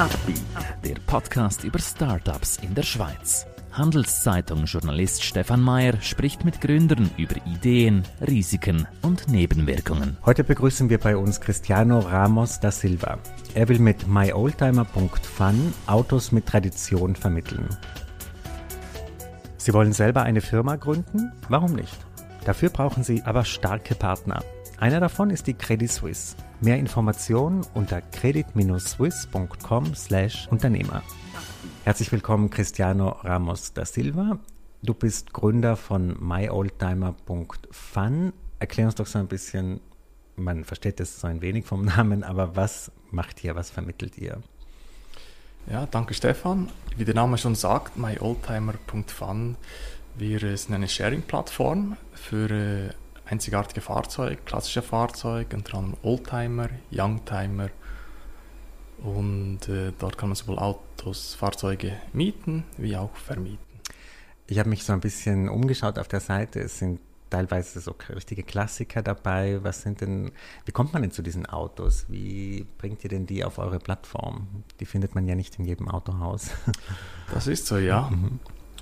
Upbeat, der Podcast über Startups in der Schweiz. Handelszeitung-Journalist Stefan Mayer spricht mit Gründern über Ideen, Risiken und Nebenwirkungen. Heute begrüßen wir bei uns Cristiano Ramos da Silva. Er will mit myoldtimer.fun Autos mit Tradition vermitteln. Sie wollen selber eine Firma gründen? Warum nicht? Dafür brauchen Sie aber starke Partner. Einer davon ist die Credit Suisse. Mehr Informationen unter credit-swiss.com/Unternehmer. Herzlich willkommen, Cristiano Ramos da Silva. Du bist Gründer von myoldtimer.fun. Erklär uns doch so ein bisschen, man versteht das so ein wenig vom Namen, aber was macht ihr, was vermittelt ihr? Ja, danke Stefan. Wie der Name schon sagt, myoldtimer.fun. Wir sind eine Sharing-Plattform für äh, einzigartige Fahrzeuge, klassische Fahrzeuge, unter anderem Oldtimer, Youngtimer. Und äh, dort kann man sowohl Autos, Fahrzeuge mieten wie auch vermieten. Ich habe mich so ein bisschen umgeschaut auf der Seite. Es sind teilweise so richtige Klassiker dabei. Was sind denn, wie kommt man denn zu diesen Autos? Wie bringt ihr denn die auf eure Plattform? Die findet man ja nicht in jedem Autohaus. Das ist so, ja. Mhm.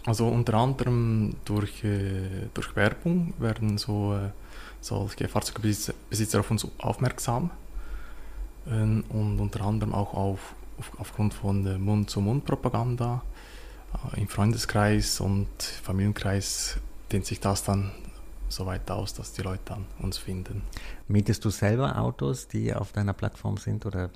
Also unter anderem durch, äh, durch Werbung werden so äh, solche Fahrzeugbesitzer auf uns aufmerksam. Ähm, und unter anderem auch auf, auf aufgrund von Mund-zu-Mund-Propaganda äh, im Freundeskreis und Familienkreis dehnt sich das dann so weit aus, dass die Leute dann uns finden. Mietest du selber Autos, die auf deiner Plattform sind oder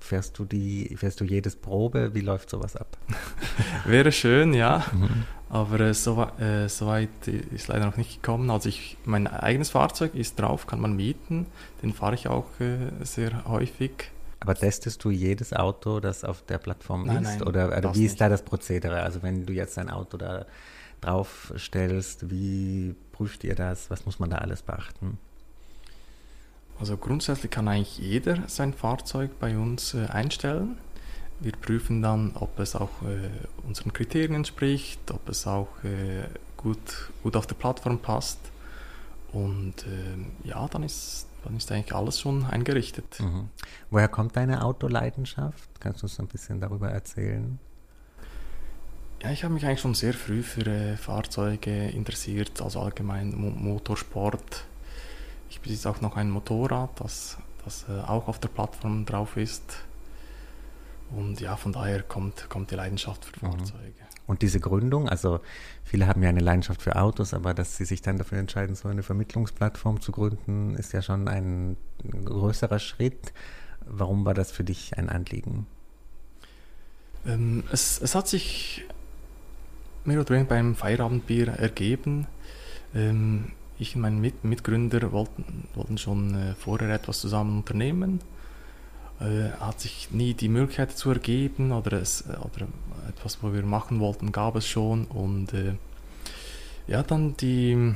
fährst du die, fährst du jedes Probe? Wie läuft sowas ab? Wäre schön, ja. Mhm. Aber äh, so, äh, so, weit ist leider noch nicht gekommen. Also ich, mein eigenes Fahrzeug ist drauf, kann man mieten. Den fahre ich auch äh, sehr häufig. Aber testest du jedes Auto, das auf der Plattform nein, ist? Nein, oder, oder wie ist nicht. da das Prozedere? Also wenn du jetzt ein Auto da drauf stellst, wie prüft ihr das? Was muss man da alles beachten? Also grundsätzlich kann eigentlich jeder sein Fahrzeug bei uns äh, einstellen. Wir prüfen dann, ob es auch äh, unseren Kriterien entspricht, ob es auch äh, gut, gut auf der Plattform passt. Und ähm, ja, dann ist, dann ist eigentlich alles schon eingerichtet. Mhm. Woher kommt deine Autoleidenschaft? Kannst du uns ein bisschen darüber erzählen? Ja, ich habe mich eigentlich schon sehr früh für äh, Fahrzeuge interessiert, also allgemein Mo Motorsport. Ich besitze auch noch ein Motorrad, das, das äh, auch auf der Plattform drauf ist. Und ja, von daher kommt, kommt die Leidenschaft für mhm. Fahrzeuge. Und diese Gründung, also viele haben ja eine Leidenschaft für Autos, aber dass sie sich dann dafür entscheiden, so eine Vermittlungsplattform zu gründen, ist ja schon ein größerer Schritt. Warum war das für dich ein Anliegen? Ähm, es, es hat sich mehr oder weniger beim Feierabendbier ergeben. Ähm, ich und mein Mit Mitgründer wollten, wollten schon äh, vorher etwas zusammen unternehmen. Äh, hat sich nie die Möglichkeit dazu ergeben oder, es, oder etwas, was wir machen wollten, gab es schon. Und äh, ja, dann die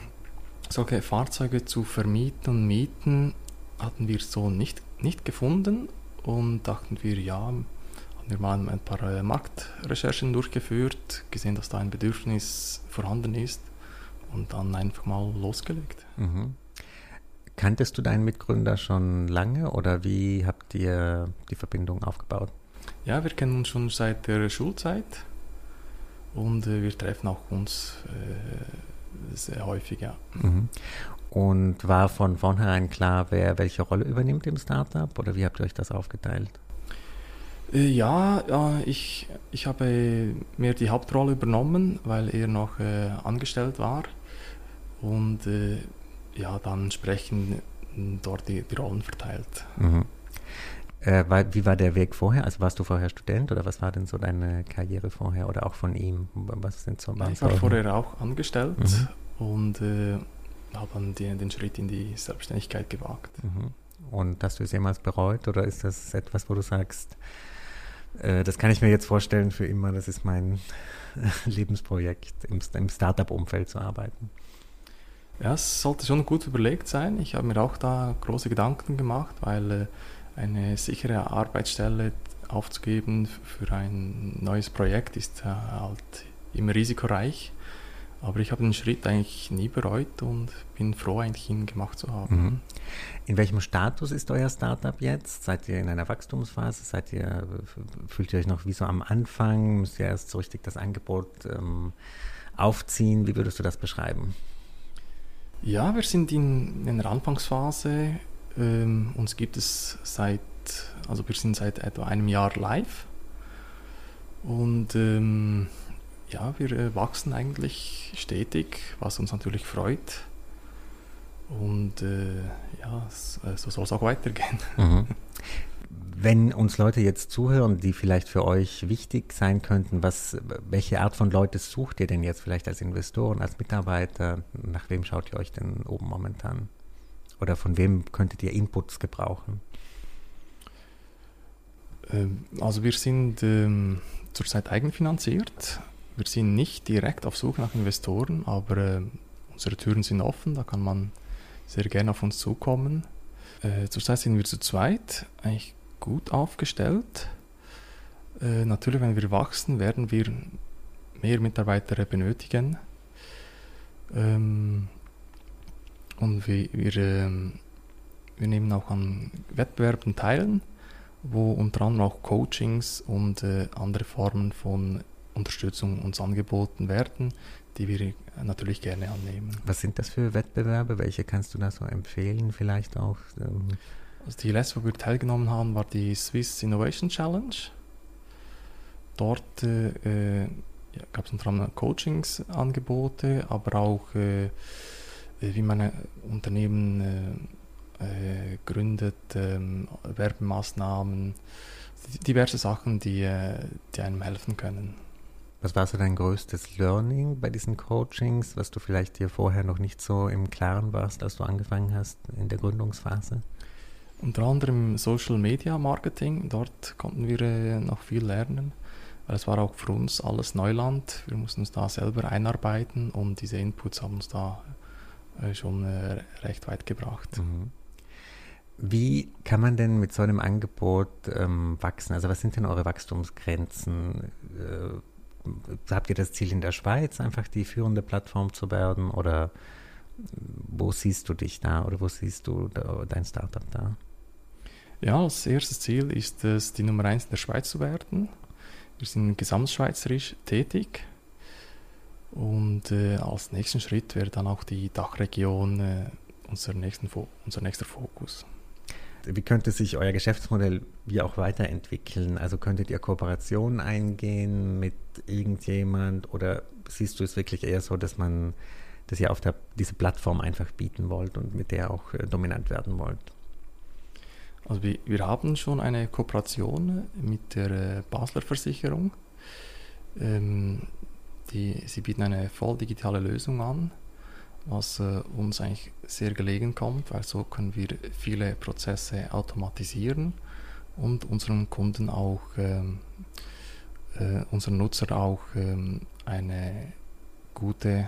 solche Fahrzeuge zu vermieten und mieten hatten wir so nicht, nicht gefunden und dachten wir, ja, wir mal ein paar äh, Marktrecherchen durchgeführt, gesehen, dass da ein Bedürfnis vorhanden ist und dann einfach mal losgelegt. Mhm. Kanntest du deinen Mitgründer schon lange oder wie habt ihr die Verbindung aufgebaut? Ja, wir kennen uns schon seit der Schulzeit und äh, wir treffen auch uns äh, sehr häufig, ja. Mhm. Und war von vornherein klar, wer welche Rolle übernimmt im Startup oder wie habt ihr euch das aufgeteilt? Äh, ja, ich, ich habe mir die Hauptrolle übernommen, weil er noch äh, angestellt war. Und äh, ja, dann sprechen dort die, die Rollen verteilt. Mhm. Äh, wie war der Weg vorher? Also warst du vorher Student oder was war denn so deine Karriere vorher oder auch von ihm? Was sind so ich war vorher auch angestellt mhm. und äh, habe dann die, den Schritt in die Selbstständigkeit gewagt. Mhm. Und hast du es jemals bereut oder ist das etwas, wo du sagst, äh, das kann ich mir jetzt vorstellen für immer. Das ist mein Lebensprojekt, im, im Startup-Umfeld zu arbeiten. Ja, es sollte schon gut überlegt sein. Ich habe mir auch da große Gedanken gemacht, weil äh, eine sichere Arbeitsstelle aufzugeben für ein neues Projekt ist halt immer risikoreich. Aber ich habe den Schritt eigentlich nie bereut und bin froh, eigentlich ihn gemacht zu haben. Mhm. In welchem Status ist euer Startup jetzt? Seid ihr in einer Wachstumsphase? Seid ihr, fühlt ihr euch noch wie so am Anfang? Müsst ihr erst so richtig das Angebot ähm, aufziehen? Wie würdest du das beschreiben? Ja, wir sind in, in der Anfangsphase. Ähm, uns gibt es seit, also wir sind seit etwa einem Jahr live. Und ähm, ja, wir äh, wachsen eigentlich stetig, was uns natürlich freut. Und äh, ja, äh, so soll es auch weitergehen. Mhm. Wenn uns Leute jetzt zuhören, die vielleicht für euch wichtig sein könnten, was, welche Art von Leute sucht ihr denn jetzt vielleicht als Investoren, als Mitarbeiter? Nach wem schaut ihr euch denn oben momentan? Oder von wem könntet ihr Inputs gebrauchen? Ähm, also wir sind ähm, zurzeit eigenfinanziert. Wir sind nicht direkt auf Suche nach Investoren, aber äh, unsere Türen sind offen, da kann man sehr gerne auf uns zukommen. Äh, zurzeit sind wir zu zweit, eigentlich gut aufgestellt. Äh, natürlich, wenn wir wachsen, werden wir mehr Mitarbeiter benötigen. Ähm, und wir, wir, ähm, wir nehmen auch an Wettbewerben teil, wo unter anderem auch Coachings und äh, andere Formen von Unterstützung uns angeboten werden, die wir natürlich gerne annehmen. Was sind das für Wettbewerbe? Welche kannst du da so empfehlen vielleicht auch? Ähm, also die letzte, wo wir teilgenommen haben, war die Swiss Innovation Challenge. Dort äh, ja, gab es unter anderem Coachingsangebote, aber auch äh, wie man ein Unternehmen äh, äh gründet, ähm, Werbemaßnahmen, diverse Sachen, die, äh, die einem helfen können. Was war so dein größtes Learning bei diesen Coachings, was du vielleicht dir vorher noch nicht so im Klaren warst, als du angefangen hast in der Gründungsphase? Unter anderem Social Media Marketing. Dort konnten wir äh, noch viel lernen. Weil es war auch für uns alles Neuland. Wir mussten uns da selber einarbeiten und diese Inputs haben uns da äh, schon äh, recht weit gebracht. Mhm. Wie kann man denn mit so einem Angebot ähm, wachsen? Also was sind denn eure Wachstumsgrenzen? Äh, habt ihr das Ziel in der Schweiz, einfach die führende Plattform zu werden? Oder wo siehst du dich da oder wo siehst du da, dein Startup da? Ja, als erstes Ziel ist es, die Nummer eins in der Schweiz zu werden. Wir sind gesamtschweizerisch tätig. Und äh, als nächsten Schritt wäre dann auch die Dachregion äh, unser, nächsten unser nächster Fokus wie könnte sich euer Geschäftsmodell wie auch weiterentwickeln? Also könntet ihr Kooperationen eingehen mit irgendjemand oder siehst du es wirklich eher so, dass man, dass ihr auf der, diese Plattform einfach bieten wollt und mit der auch äh, dominant werden wollt? Also wir, wir haben schon eine Kooperation mit der äh, Basler Versicherung. Ähm, die, sie bieten eine voll digitale Lösung an was äh, uns eigentlich sehr gelegen kommt, weil so können wir viele Prozesse automatisieren und unseren Kunden auch, ähm, äh, unseren Nutzer auch ähm, eine gute,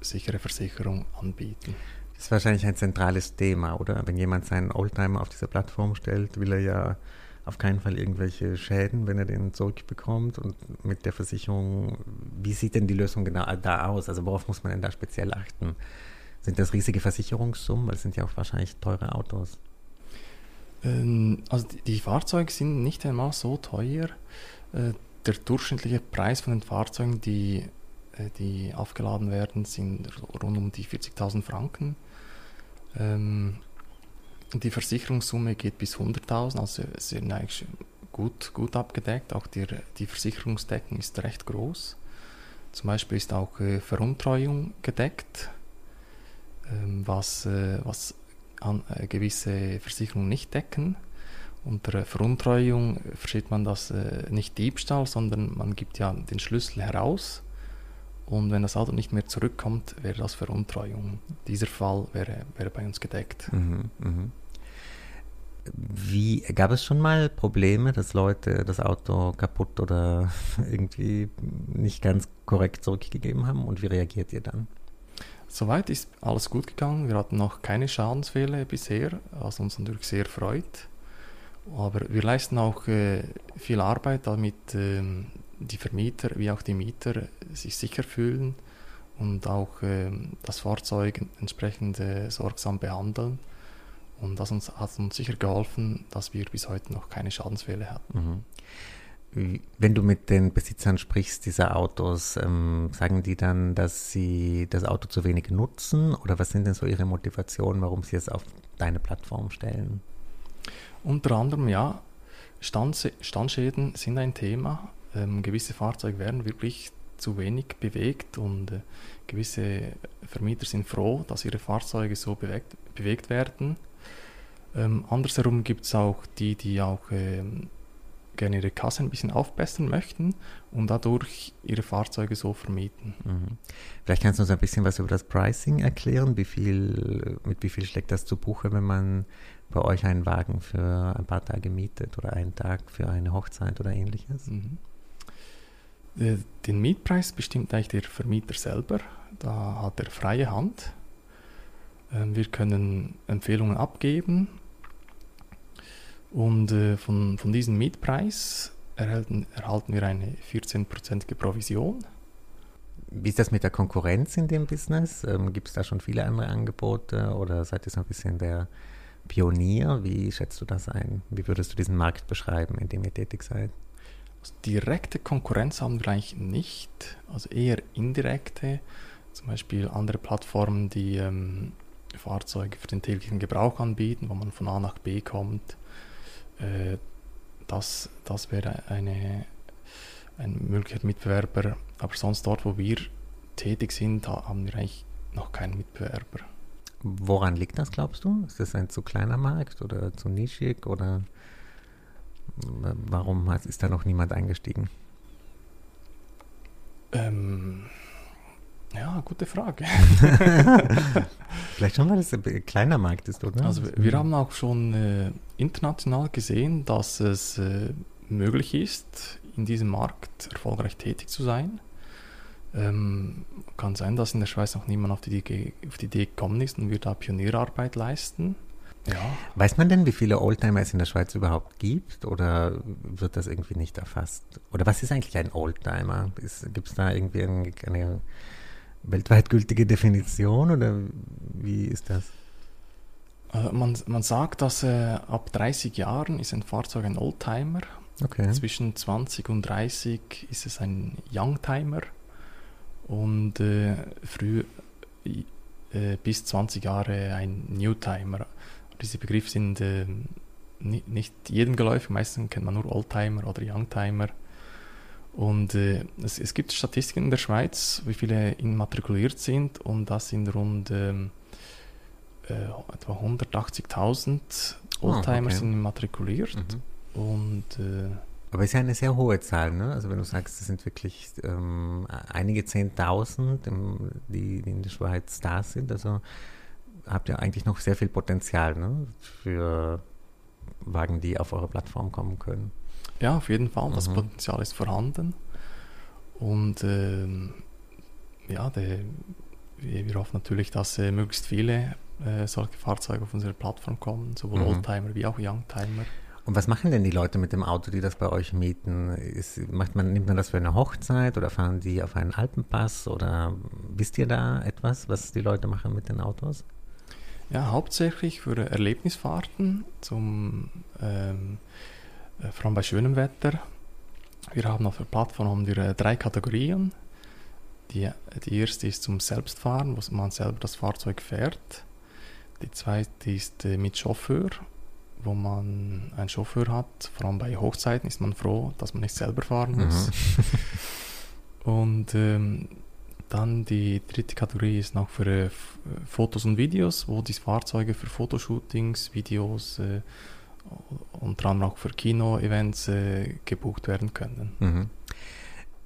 sichere Versicherung anbieten. Das ist wahrscheinlich ein zentrales Thema, oder? Wenn jemand seinen Oldtimer auf diese Plattform stellt, will er ja auf keinen Fall irgendwelche Schäden, wenn er den zurückbekommt. Und mit der Versicherung, wie sieht denn die Lösung genau da aus? Also worauf muss man denn da speziell achten? Sind das riesige Versicherungssummen? Weil es sind ja auch wahrscheinlich teure Autos. Ähm, also die, die, Fahrzeuge sind nicht einmal so teuer. Äh, der durchschnittliche Preis von den Fahrzeugen, die, äh, die aufgeladen werden, sind rund um die 40.000 Franken. Ähm, die Versicherungssumme geht bis 100.000, also sind eigentlich gut, gut abgedeckt. Auch die, die Versicherungsdeckung ist recht groß. Zum Beispiel ist auch äh, Veruntreuung gedeckt, ähm, was, äh, was an, äh, gewisse Versicherungen nicht decken. Unter Veruntreuung versteht man das äh, nicht Diebstahl, sondern man gibt ja den Schlüssel heraus und wenn das Auto nicht mehr zurückkommt, wäre das Veruntreuung. Dieser Fall wäre, wäre bei uns gedeckt. Mhm, mh. Wie gab es schon mal Probleme, dass Leute das Auto kaputt oder irgendwie nicht ganz korrekt zurückgegeben haben? Und wie reagiert ihr dann? Soweit ist alles gut gegangen. Wir hatten noch keine Schadensfälle bisher, was uns natürlich sehr freut. Aber wir leisten auch äh, viel Arbeit, damit äh, die Vermieter wie auch die Mieter sich sicher fühlen und auch äh, das Fahrzeug entsprechend äh, sorgsam behandeln. Und das uns, hat uns sicher geholfen, dass wir bis heute noch keine Schadensfälle hatten. Mhm. Wenn du mit den Besitzern sprichst dieser Autos, ähm, sagen die dann, dass sie das Auto zu wenig nutzen? Oder was sind denn so ihre Motivationen, warum sie es auf deine Plattform stellen? Unter anderem, ja, Stand, Standschäden sind ein Thema. Ähm, gewisse Fahrzeuge werden wirklich zu wenig bewegt und äh, gewisse Vermieter sind froh, dass ihre Fahrzeuge so bewegt, bewegt werden. Ähm, andersherum gibt es auch die, die auch ähm, gerne ihre Kasse ein bisschen aufbessern möchten und dadurch ihre Fahrzeuge so vermieten. Mhm. Vielleicht kannst du uns ein bisschen was über das Pricing erklären. Wie viel, mit wie viel schlägt das zu Buche, wenn man bei euch einen Wagen für ein paar Tage mietet oder einen Tag für eine Hochzeit oder ähnliches? Mhm. Äh, den Mietpreis bestimmt eigentlich der Vermieter selber. Da hat er freie Hand. Ähm, wir können Empfehlungen abgeben und äh, von, von diesem Mietpreis erhalten, erhalten wir eine 14%ige Provision. Wie ist das mit der Konkurrenz in dem Business? Ähm, Gibt es da schon viele andere Angebote oder seid ihr so ein bisschen der Pionier? Wie schätzt du das ein? Wie würdest du diesen Markt beschreiben, in dem ihr tätig seid? Direkte Konkurrenz haben wir eigentlich nicht, also eher indirekte, zum Beispiel andere Plattformen, die ähm, Fahrzeuge für den täglichen Gebrauch anbieten, wo man von A nach B kommt. Äh, das, das wäre eine, ein möglicher Mitbewerber. Aber sonst dort, wo wir tätig sind, haben wir eigentlich noch keinen Mitbewerber. Woran liegt das, glaubst du? Ist das ein zu kleiner Markt oder zu nischig oder warum ist da noch niemand eingestiegen? Ähm, ja, gute Frage. Vielleicht schon, weil es ein kleiner Markt ist, oder? Also wir haben auch schon äh, international gesehen, dass es äh, möglich ist, in diesem Markt erfolgreich tätig zu sein. Ähm, kann sein, dass in der Schweiz noch niemand auf die, Idee, auf die Idee gekommen ist und wir da Pionierarbeit leisten. Ja. Weiß man denn, wie viele Oldtimer es in der Schweiz überhaupt gibt oder wird das irgendwie nicht erfasst? Oder was ist eigentlich ein Oldtimer? Gibt es da irgendwie eine, eine weltweit gültige Definition oder wie ist das? Äh, man, man sagt, dass äh, ab 30 Jahren ist ein Fahrzeug ein Oldtimer. Okay. Zwischen 20 und 30 ist es ein Youngtimer. Und äh, früh äh, bis 20 Jahre ein Newtimer. Diese Begriffe sind äh, nicht jedem geläufig. Meistens kennt man nur Oldtimer oder Youngtimer. Und äh, es, es, gibt Statistiken in der Schweiz, wie viele immatrikuliert sind, und das sind rund ähm, äh, etwa 180.000 Oldtimer oh, okay. sind immatrikuliert. Mhm. Und, äh, Aber es ist ja eine sehr hohe Zahl, ne? Also wenn du sagst, es sind wirklich ähm, einige Zehntausend, die, die in der Schweiz da sind, also habt ihr eigentlich noch sehr viel Potenzial ne? für Wagen, die auf eure Plattform kommen können. Ja, auf jeden Fall. Das mhm. Potenzial ist vorhanden. Und ähm, ja, der, wir, hoffen natürlich, dass äh, möglichst viele äh, solche Fahrzeuge auf unsere Plattform kommen, sowohl mhm. Oldtimer wie auch Youngtimer. Und was machen denn die Leute mit dem Auto, die das bei euch mieten? Ist, macht man, nimmt man das für eine Hochzeit oder fahren die auf einen Alpenpass oder wisst ihr da etwas, was die Leute machen mit den Autos? Ja, hauptsächlich für Erlebnisfahrten, zum, ähm, äh, vor allem bei schönem Wetter. Wir haben auf der Plattform haben wir, äh, drei Kategorien. Die, die erste ist zum Selbstfahren, wo man selber das Fahrzeug fährt. Die zweite ist äh, mit Chauffeur, wo man einen Chauffeur hat. Vor allem bei Hochzeiten ist man froh, dass man nicht selber fahren muss. Mhm. Und ähm, dann die dritte Kategorie ist noch für äh, Fotos und Videos, wo die Fahrzeuge für Fotoshootings, Videos äh, und dann auch für Kino-Events äh, gebucht werden können. Mhm.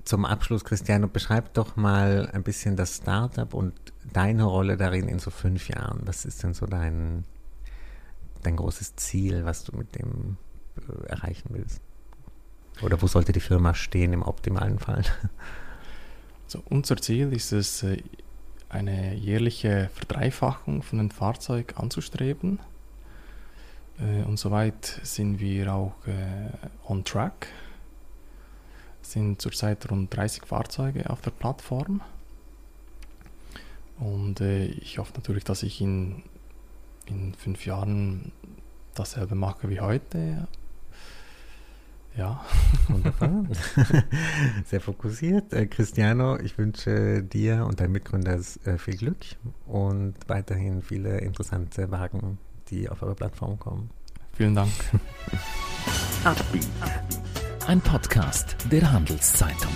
Zum Abschluss, Cristiano, beschreib doch mal ein bisschen das Startup und deine Rolle darin in so fünf Jahren. Was ist denn so dein, dein großes Ziel, was du mit dem äh, erreichen willst? Oder wo sollte die Firma stehen im optimalen Fall? Also unser Ziel ist es, äh, eine jährliche Verdreifachung von dem Fahrzeug anzustreben. Äh, und soweit sind wir auch äh, on track. Es sind zurzeit rund 30 Fahrzeuge auf der Plattform. Und ich hoffe natürlich, dass ich in, in fünf Jahren dasselbe mache wie heute. Ja. Wunderbar. Sehr fokussiert. Äh, Cristiano, ich wünsche dir und deinen Mitgründern äh, viel Glück und weiterhin viele interessante Wagen, die auf eure Plattform kommen. Vielen Dank. Ein Podcast der Handelszeitung.